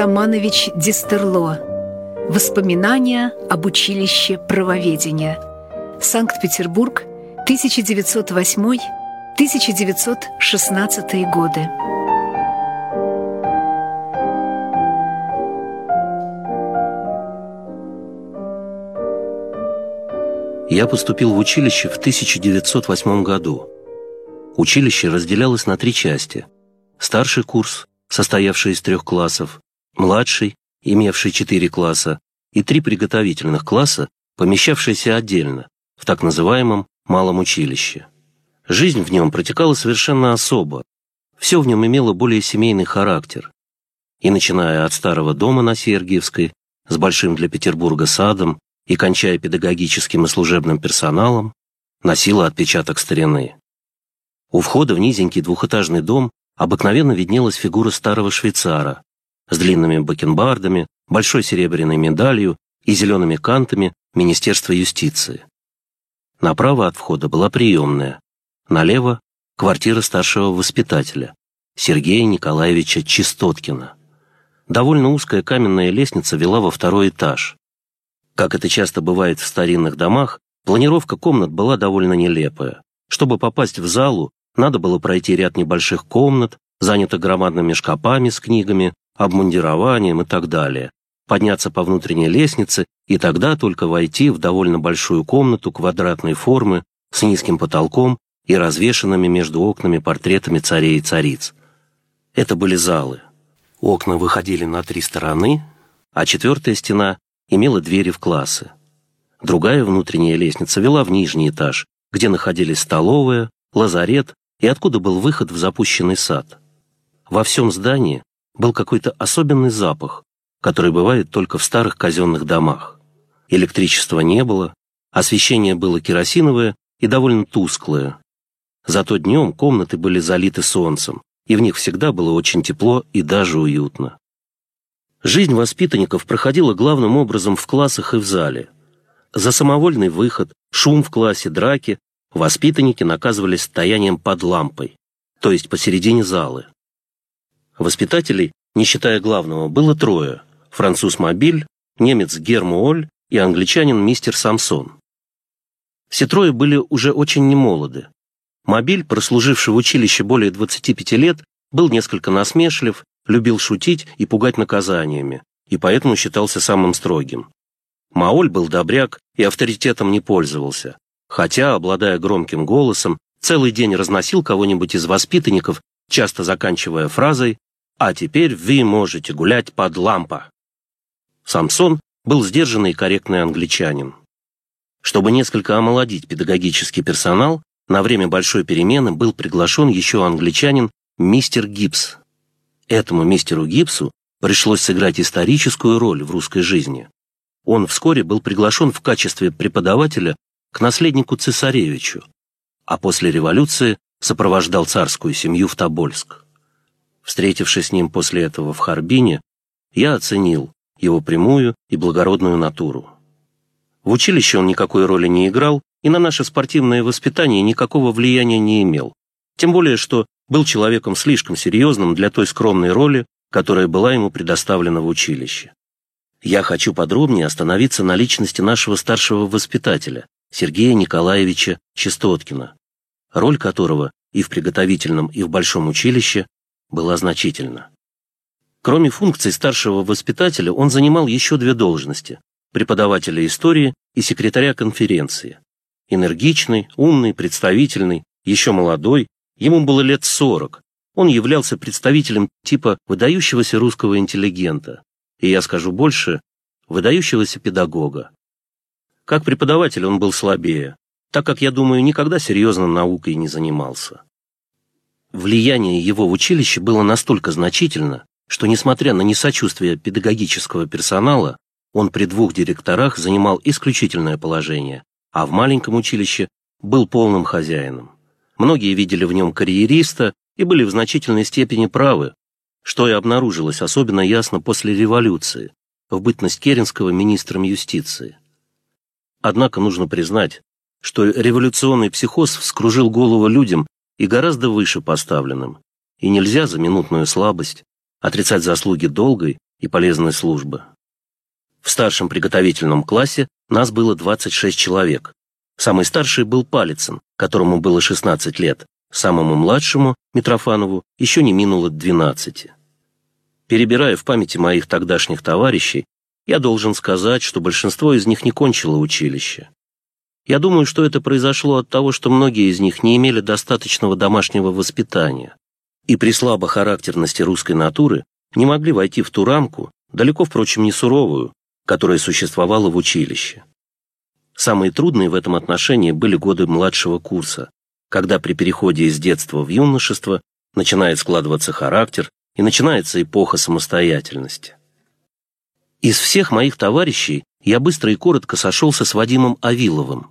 Романович Дистерло. Воспоминания об училище правоведения. Санкт-Петербург, 1908-1916 годы. Я поступил в училище в 1908 году. Училище разделялось на три части. Старший курс, состоявший из трех классов, младший, имевший четыре класса, и три приготовительных класса, помещавшиеся отдельно, в так называемом малом училище. Жизнь в нем протекала совершенно особо. Все в нем имело более семейный характер. И начиная от старого дома на Сергиевской, с большим для Петербурга садом, и, кончая педагогическим и служебным персоналом, носила отпечаток старины. У входа в низенький двухэтажный дом обыкновенно виднелась фигура старого швейцара с длинными бакенбардами, большой серебряной медалью и зелеными кантами Министерства юстиции. Направо от входа была приемная, налево — квартира старшего воспитателя, Сергея Николаевича Чистоткина. Довольно узкая каменная лестница вела во второй этаж. Как это часто бывает в старинных домах, планировка комнат была довольно нелепая. Чтобы попасть в залу, надо было пройти ряд небольших комнат, занятых громадными шкапами с книгами, обмундированием и так далее, подняться по внутренней лестнице и тогда только войти в довольно большую комнату квадратной формы с низким потолком и развешанными между окнами портретами царей и цариц. Это были залы. Окна выходили на три стороны, а четвертая стена имела двери в классы. Другая внутренняя лестница вела в нижний этаж, где находились столовая, лазарет и откуда был выход в запущенный сад. Во всем здании был какой-то особенный запах, который бывает только в старых казенных домах. Электричества не было, освещение было керосиновое и довольно тусклое. Зато днем комнаты были залиты солнцем, и в них всегда было очень тепло и даже уютно. Жизнь воспитанников проходила главным образом в классах и в зале. За самовольный выход, шум в классе, драки воспитанники наказывались стоянием под лампой, то есть посередине залы. Воспитателей, не считая главного, было трое – француз Мобиль, немец Гермуоль и англичанин мистер Самсон. Все трое были уже очень немолоды. Мобиль, прослуживший в училище более 25 лет, был несколько насмешлив любил шутить и пугать наказаниями, и поэтому считался самым строгим. Маоль был добряк и авторитетом не пользовался, хотя, обладая громким голосом, целый день разносил кого-нибудь из воспитанников, часто заканчивая фразой «А теперь вы можете гулять под лампа». Самсон был сдержанный и корректный англичанин. Чтобы несколько омолодить педагогический персонал, на время большой перемены был приглашен еще англичанин мистер Гибс, Этому мистеру Гибсу пришлось сыграть историческую роль в русской жизни. Он вскоре был приглашен в качестве преподавателя к наследнику цесаревичу, а после революции сопровождал царскую семью в Тобольск. Встретившись с ним после этого в Харбине, я оценил его прямую и благородную натуру. В училище он никакой роли не играл и на наше спортивное воспитание никакого влияния не имел, тем более что был человеком слишком серьезным для той скромной роли, которая была ему предоставлена в училище. Я хочу подробнее остановиться на личности нашего старшего воспитателя, Сергея Николаевича Чистоткина, роль которого и в приготовительном, и в большом училище была значительна. Кроме функций старшего воспитателя, он занимал еще две должности – преподавателя истории и секретаря конференции. Энергичный, умный, представительный, еще молодой, Ему было лет сорок. Он являлся представителем типа выдающегося русского интеллигента. И я скажу больше, выдающегося педагога. Как преподаватель он был слабее, так как, я думаю, никогда серьезно наукой не занимался. Влияние его в училище было настолько значительно, что, несмотря на несочувствие педагогического персонала, он при двух директорах занимал исключительное положение, а в маленьком училище был полным хозяином. Многие видели в нем карьериста и были в значительной степени правы, что и обнаружилось особенно ясно после революции, в бытность Керенского министром юстиции. Однако нужно признать, что революционный психоз вскружил голову людям и гораздо выше поставленным, и нельзя за минутную слабость отрицать заслуги долгой и полезной службы. В старшем приготовительном классе нас было 26 человек. Самый старший был Палицын, которому было 16 лет. Самому младшему, Митрофанову, еще не минуло 12. Перебирая в памяти моих тогдашних товарищей, я должен сказать, что большинство из них не кончило училище. Я думаю, что это произошло от того, что многие из них не имели достаточного домашнего воспитания и при слабохарактерности русской натуры не могли войти в ту рамку, далеко, впрочем, не суровую, которая существовала в училище. Самые трудные в этом отношении были годы младшего курса, когда при переходе из детства в юношество начинает складываться характер и начинается эпоха самостоятельности. Из всех моих товарищей я быстро и коротко сошелся с Вадимом Авиловым.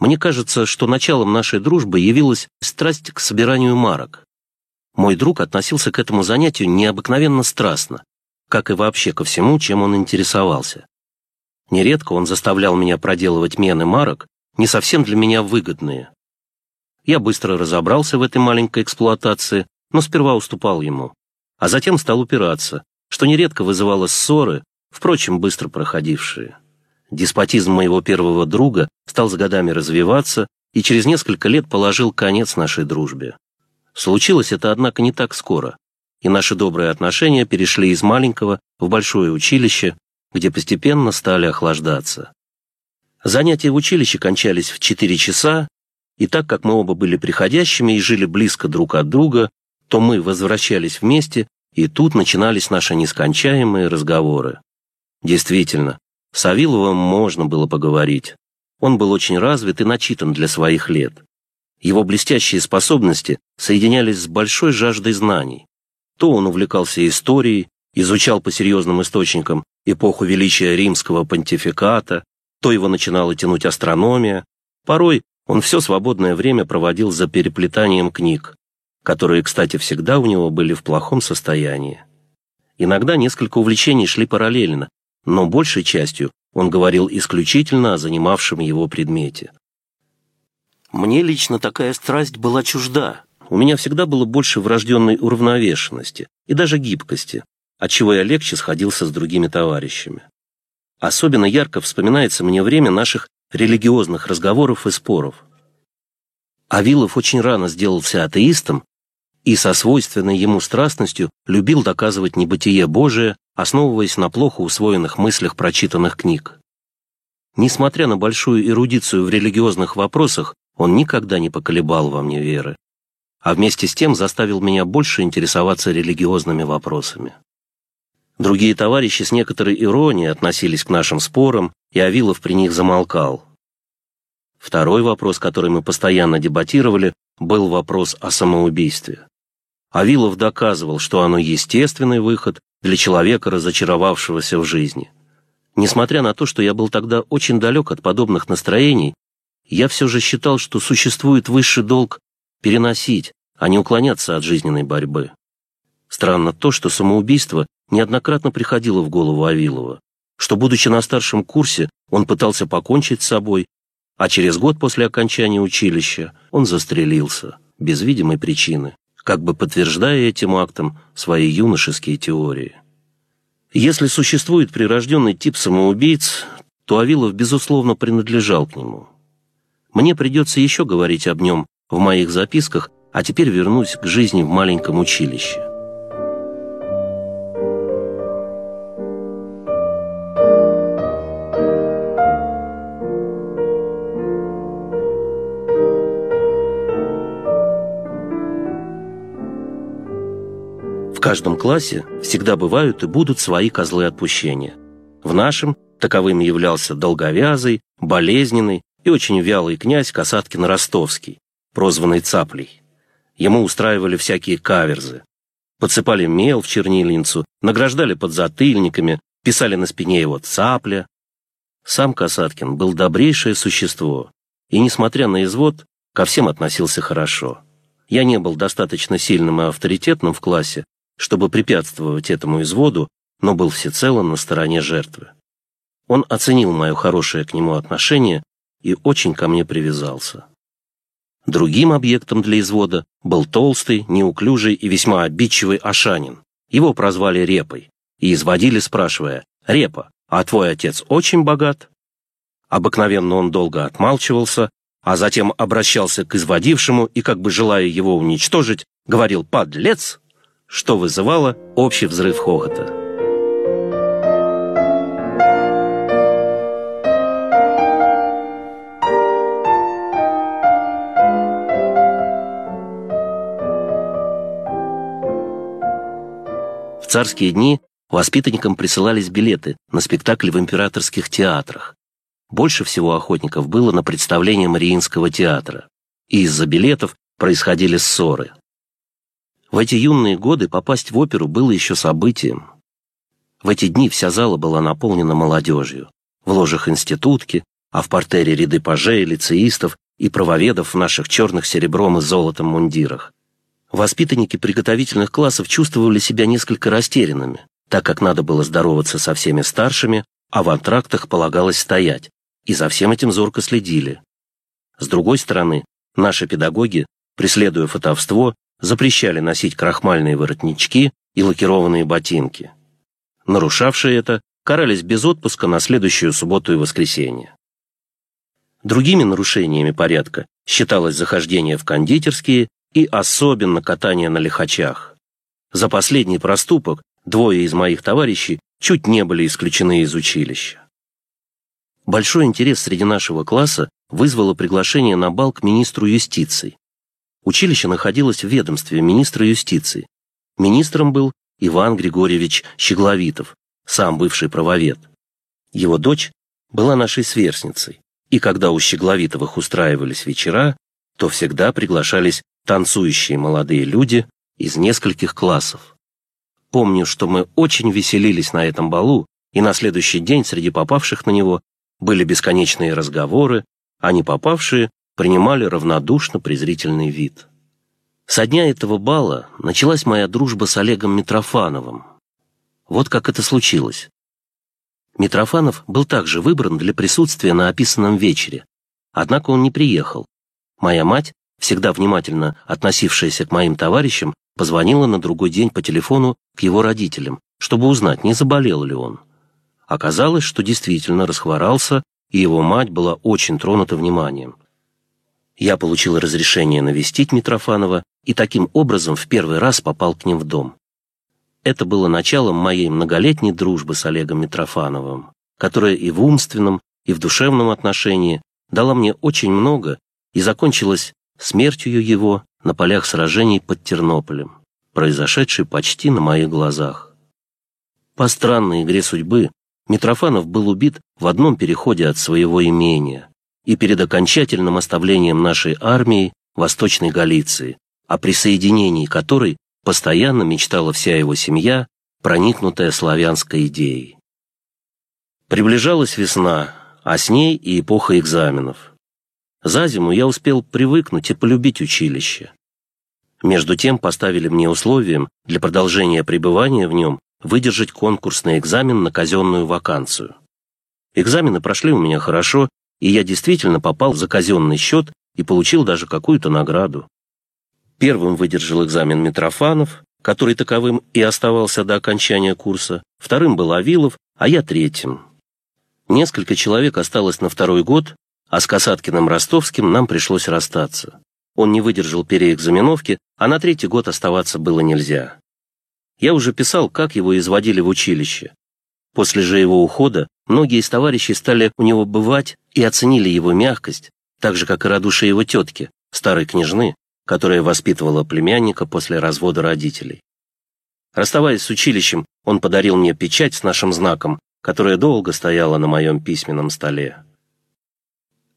Мне кажется, что началом нашей дружбы явилась страсть к собиранию марок. Мой друг относился к этому занятию необыкновенно страстно, как и вообще ко всему, чем он интересовался. Нередко он заставлял меня проделывать мены марок, не совсем для меня выгодные. Я быстро разобрался в этой маленькой эксплуатации, но сперва уступал ему, а затем стал упираться, что нередко вызывало ссоры, впрочем, быстро проходившие. Деспотизм моего первого друга стал с годами развиваться и через несколько лет положил конец нашей дружбе. Случилось это, однако, не так скоро, и наши добрые отношения перешли из маленького в большое училище, где постепенно стали охлаждаться. Занятия в училище кончались в 4 часа, и так как мы оба были приходящими и жили близко друг от друга, то мы возвращались вместе, и тут начинались наши нескончаемые разговоры. Действительно, с Авиловым можно было поговорить. Он был очень развит и начитан для своих лет. Его блестящие способности соединялись с большой жаждой знаний. То он увлекался историей, изучал по серьезным источникам эпоху величия римского понтификата, то его начинала тянуть астрономия. Порой он все свободное время проводил за переплетанием книг, которые, кстати, всегда у него были в плохом состоянии. Иногда несколько увлечений шли параллельно, но большей частью он говорил исключительно о занимавшем его предмете. Мне лично такая страсть была чужда. У меня всегда было больше врожденной уравновешенности и даже гибкости, отчего я легче сходился с другими товарищами. Особенно ярко вспоминается мне время наших религиозных разговоров и споров. Авилов очень рано сделался атеистом и со свойственной ему страстностью любил доказывать небытие Божие, основываясь на плохо усвоенных мыслях прочитанных книг. Несмотря на большую эрудицию в религиозных вопросах, он никогда не поколебал во мне веры, а вместе с тем заставил меня больше интересоваться религиозными вопросами. Другие товарищи с некоторой иронией относились к нашим спорам, и Авилов при них замолкал. Второй вопрос, который мы постоянно дебатировали, был вопрос о самоубийстве. Авилов доказывал, что оно естественный выход для человека, разочаровавшегося в жизни. Несмотря на то, что я был тогда очень далек от подобных настроений, я все же считал, что существует высший долг переносить, а не уклоняться от жизненной борьбы. Странно то, что самоубийство неоднократно приходило в голову Авилова, что, будучи на старшем курсе, он пытался покончить с собой, а через год после окончания училища он застрелился, без видимой причины как бы подтверждая этим актом свои юношеские теории. Если существует прирожденный тип самоубийц, то Авилов, безусловно, принадлежал к нему. Мне придется еще говорить об нем в моих записках, а теперь вернусь к жизни в маленьком училище. Каждом классе всегда бывают и будут свои козлы отпущения. В нашем таковым являлся долговязый, болезненный и очень вялый князь Касаткин-Ростовский, прозванный Цаплей. Ему устраивали всякие каверзы. Подсыпали мел в чернильницу, награждали подзатыльниками, писали на спине его «Цапля». Сам Касаткин был добрейшее существо, и, несмотря на извод, ко всем относился хорошо. Я не был достаточно сильным и авторитетным в классе, чтобы препятствовать этому изводу, но был всецело на стороне жертвы. Он оценил мое хорошее к нему отношение и очень ко мне привязался. Другим объектом для извода был толстый, неуклюжий и весьма обидчивый Ашанин, Его прозвали Репой и изводили, спрашивая, «Репа, а твой отец очень богат?» Обыкновенно он долго отмалчивался, а затем обращался к изводившему и, как бы желая его уничтожить, говорил «подлец», что вызывало общий взрыв хохота. В царские дни воспитанникам присылались билеты на спектакли в императорских театрах. Больше всего охотников было на представление Мариинского театра, и из-за билетов происходили ссоры. В эти юные годы попасть в оперу было еще событием. В эти дни вся зала была наполнена молодежью. В ложах институтки, а в портере ряды пажей, лицеистов и правоведов в наших черных серебром и золотом мундирах. Воспитанники приготовительных классов чувствовали себя несколько растерянными, так как надо было здороваться со всеми старшими, а в антрактах полагалось стоять, и за всем этим зорко следили. С другой стороны, наши педагоги, преследуя фотовство, запрещали носить крахмальные воротнички и лакированные ботинки. Нарушавшие это карались без отпуска на следующую субботу и воскресенье. Другими нарушениями порядка считалось захождение в кондитерские и особенно катание на лихачах. За последний проступок двое из моих товарищей чуть не были исключены из училища. Большой интерес среди нашего класса вызвало приглашение на бал к министру юстиции. Училище находилось в ведомстве министра юстиции. Министром был Иван Григорьевич Щегловитов, сам бывший правовед. Его дочь была нашей сверстницей, и когда у Щегловитовых устраивались вечера, то всегда приглашались танцующие молодые люди из нескольких классов. Помню, что мы очень веселились на этом балу, и на следующий день среди попавших на него были бесконечные разговоры, а не попавшие принимали равнодушно презрительный вид. Со дня этого бала началась моя дружба с Олегом Митрофановым. Вот как это случилось. Митрофанов был также выбран для присутствия на описанном вечере, однако он не приехал. Моя мать всегда внимательно относившаяся к моим товарищам, позвонила на другой день по телефону к его родителям, чтобы узнать, не заболел ли он. Оказалось, что действительно расхворался, и его мать была очень тронута вниманием. Я получил разрешение навестить Митрофанова и таким образом в первый раз попал к ним в дом. Это было началом моей многолетней дружбы с Олегом Митрофановым, которая и в умственном, и в душевном отношении дала мне очень много и закончилась смертью его на полях сражений под Тернополем, произошедшей почти на моих глазах. По странной игре судьбы Митрофанов был убит в одном переходе от своего имения и перед окончательным оставлением нашей армии Восточной Галиции, о присоединении которой постоянно мечтала вся его семья, проникнутая славянской идеей. Приближалась весна, а с ней и эпоха экзаменов. За зиму я успел привыкнуть и полюбить училище. Между тем поставили мне условием для продолжения пребывания в нем выдержать конкурсный экзамен на казенную вакансию. Экзамены прошли у меня хорошо, и я действительно попал за казенный счет и получил даже какую-то награду. Первым выдержал экзамен Митрофанов, который таковым и оставался до окончания курса, вторым был Авилов, а я третьим. Несколько человек осталось на второй год, а с Касаткиным Ростовским нам пришлось расстаться. Он не выдержал переэкзаменовки, а на третий год оставаться было нельзя. Я уже писал, как его изводили в училище. После же его ухода многие из товарищей стали у него бывать и оценили его мягкость, так же, как и радушие его тетки, старой княжны, которая воспитывала племянника после развода родителей. Расставаясь с училищем, он подарил мне печать с нашим знаком, которая долго стояла на моем письменном столе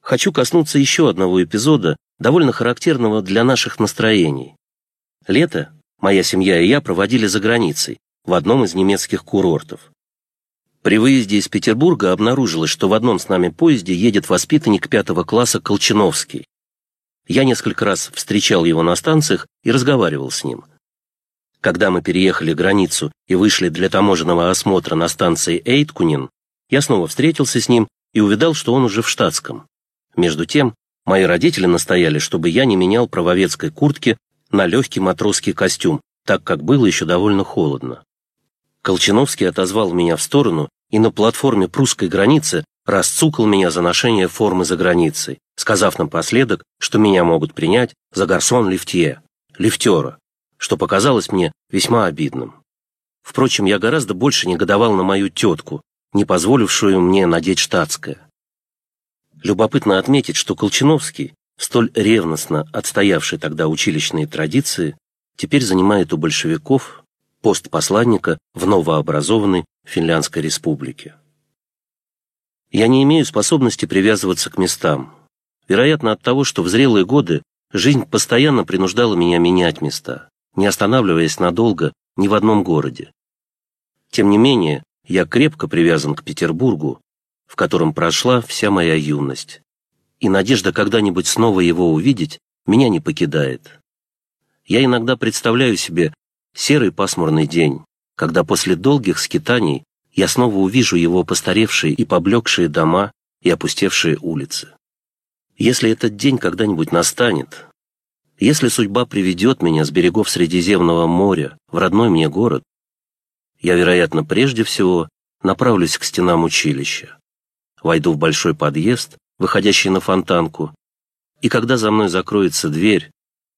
хочу коснуться еще одного эпизода, довольно характерного для наших настроений. Лето моя семья и я проводили за границей, в одном из немецких курортов. При выезде из Петербурга обнаружилось, что в одном с нами поезде едет воспитанник пятого класса Колчиновский. Я несколько раз встречал его на станциях и разговаривал с ним. Когда мы переехали границу и вышли для таможенного осмотра на станции Эйткунин, я снова встретился с ним и увидал, что он уже в штатском. Между тем, мои родители настояли, чтобы я не менял правовецкой куртки на легкий матросский костюм, так как было еще довольно холодно. Колчиновский отозвал меня в сторону и на платформе прусской границы расцукал меня за ношение формы за границей, сказав напоследок, что меня могут принять за гарсон лифтье, лифтера, что показалось мне весьма обидным. Впрочем, я гораздо больше негодовал на мою тетку, не позволившую мне надеть штатское. Любопытно отметить, что Колчиновский, столь ревностно отстоявший тогда училищные традиции, теперь занимает у большевиков пост посланника в новообразованной Финляндской республике. Я не имею способности привязываться к местам. Вероятно, от того, что в зрелые годы жизнь постоянно принуждала меня менять места, не останавливаясь надолго ни в одном городе. Тем не менее, я крепко привязан к Петербургу, в котором прошла вся моя юность. И надежда когда-нибудь снова его увидеть меня не покидает. Я иногда представляю себе серый пасмурный день, когда после долгих скитаний я снова увижу его постаревшие и поблекшие дома и опустевшие улицы. Если этот день когда-нибудь настанет, если судьба приведет меня с берегов Средиземного моря в родной мне город, я, вероятно, прежде всего направлюсь к стенам училища, войду в большой подъезд, выходящий на фонтанку, и когда за мной закроется дверь,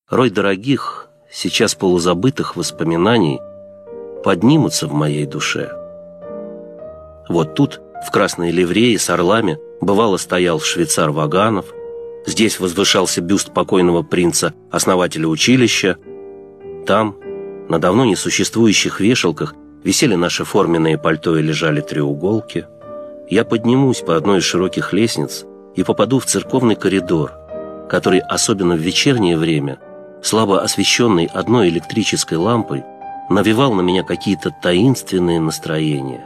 рой дорогих, сейчас полузабытых воспоминаний поднимутся в моей душе. Вот тут, в красной ливрее с орлами, бывало стоял швейцар Ваганов, здесь возвышался бюст покойного принца, основателя училища, там, на давно несуществующих вешалках, висели наши форменные пальто и лежали треуголки. Я поднимусь по одной из широких лестниц и попаду в церковный коридор, который, особенно в вечернее время, слабо освещенный одной электрической лампой, навевал на меня какие-то таинственные настроения.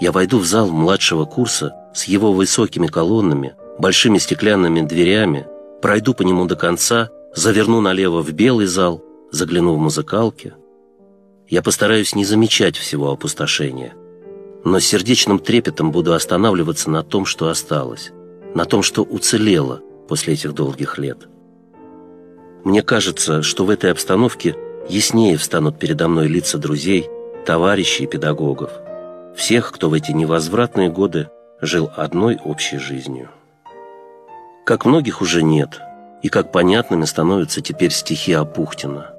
Я войду в зал младшего курса с его высокими колоннами, большими стеклянными дверями, пройду по нему до конца, заверну налево в белый зал, загляну в музыкалки. Я постараюсь не замечать всего опустошения, но с сердечным трепетом буду останавливаться на том, что осталось, на том, что уцелело после этих долгих лет. Мне кажется, что в этой обстановке яснее встанут передо мной лица друзей, товарищей и педагогов, всех, кто в эти невозвратные годы жил одной общей жизнью. Как многих уже нет, и как понятными становятся теперь стихи Апухтина.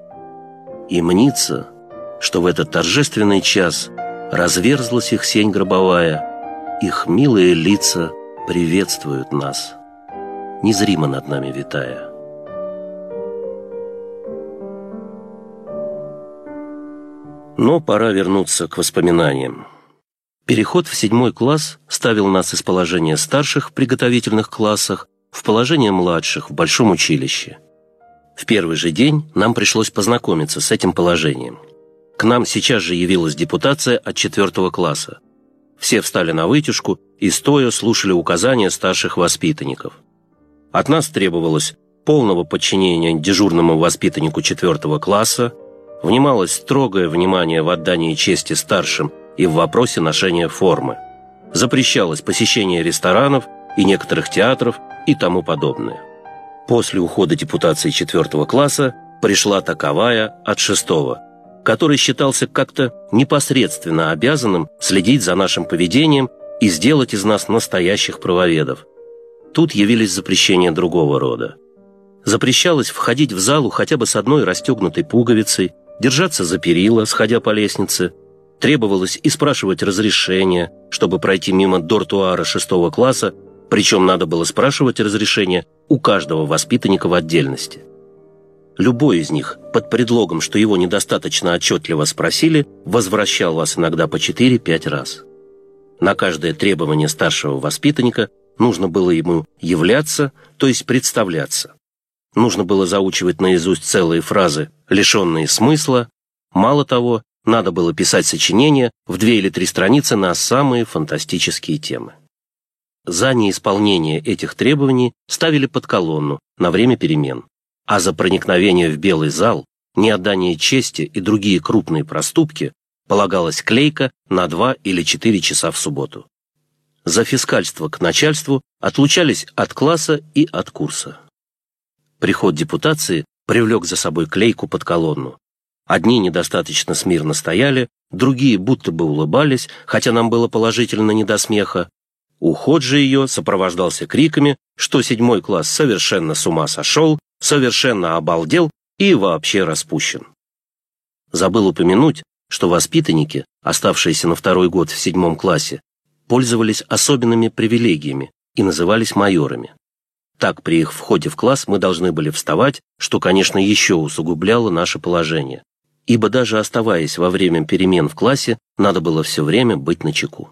И мнится, что в этот торжественный час разверзлась их сень гробовая, их милые лица приветствуют нас, незримо над нами витая. Но пора вернуться к воспоминаниям. Переход в седьмой класс ставил нас из положения старших в приготовительных классах в положение младших в большом училище. В первый же день нам пришлось познакомиться с этим положением. К нам сейчас же явилась депутация от четвертого класса. Все встали на вытяжку и стоя слушали указания старших воспитанников. От нас требовалось полного подчинения дежурному воспитаннику четвертого класса, внималось строгое внимание в отдании чести старшим и в вопросе ношения формы. Запрещалось посещение ресторанов и некоторых театров и тому подобное. После ухода депутации четвертого класса пришла таковая от шестого, который считался как-то непосредственно обязанным следить за нашим поведением и сделать из нас настоящих правоведов. Тут явились запрещения другого рода. Запрещалось входить в залу хотя бы с одной расстегнутой пуговицей, держаться за перила, сходя по лестнице. Требовалось и спрашивать разрешение, чтобы пройти мимо дортуара шестого класса, причем надо было спрашивать разрешение у каждого воспитанника в отдельности. Любой из них, под предлогом, что его недостаточно отчетливо спросили, возвращал вас иногда по 4-5 раз. На каждое требование старшего воспитанника нужно было ему являться, то есть представляться. Нужно было заучивать наизусть целые фразы, лишенные смысла. Мало того, надо было писать сочинения в две или три страницы на самые фантастические темы. За неисполнение этих требований ставили под колонну на время перемен, а за проникновение в белый зал, неотдание чести и другие крупные проступки полагалась клейка на два или четыре часа в субботу. За фискальство к начальству отлучались от класса и от курса. Приход депутации привлек за собой клейку под колонну. Одни недостаточно смирно стояли, другие будто бы улыбались, хотя нам было положительно не до смеха. Уход же ее сопровождался криками, что седьмой класс совершенно с ума сошел, совершенно обалдел и вообще распущен. Забыл упомянуть, что воспитанники, оставшиеся на второй год в седьмом классе, пользовались особенными привилегиями и назывались майорами. Так при их входе в класс мы должны были вставать, что, конечно, еще усугубляло наше положение, ибо даже оставаясь во время перемен в классе, надо было все время быть начеку.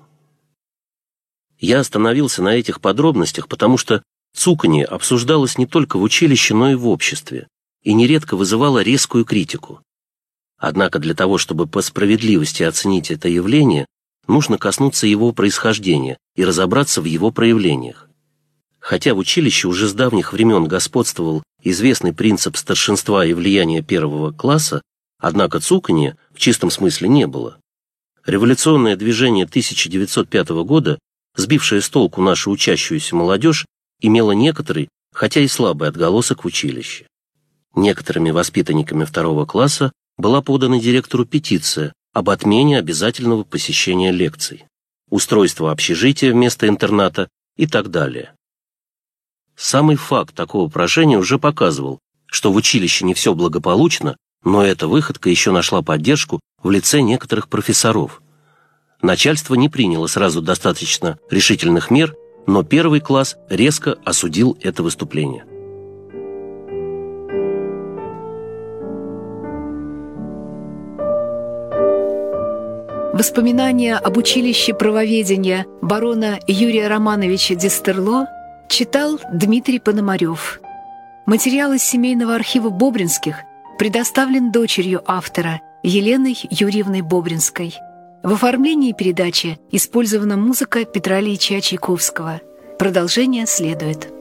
Я остановился на этих подробностях, потому что цуканье обсуждалось не только в училище, но и в обществе, и нередко вызывало резкую критику. Однако для того, чтобы по справедливости оценить это явление, нужно коснуться его происхождения и разобраться в его проявлениях. Хотя в училище уже с давних времен господствовал известный принцип старшинства и влияния первого класса, однако цуканья в чистом смысле не было. Революционное движение 1905 года сбившая с толку нашу учащуюся молодежь, имела некоторый, хотя и слабый отголосок в училище. Некоторыми воспитанниками второго класса была подана директору петиция об отмене обязательного посещения лекций, устройства общежития вместо интерната и так далее. Самый факт такого прошения уже показывал, что в училище не все благополучно, но эта выходка еще нашла поддержку в лице некоторых профессоров – начальство не приняло сразу достаточно решительных мер, но первый класс резко осудил это выступление. Воспоминания об училище правоведения барона Юрия Романовича Дистерло читал Дмитрий Пономарев. Материал из семейного архива Бобринских предоставлен дочерью автора Еленой Юрьевной Бобринской – в оформлении передачи использована музыка Петра Ильича Чайковского. Продолжение следует.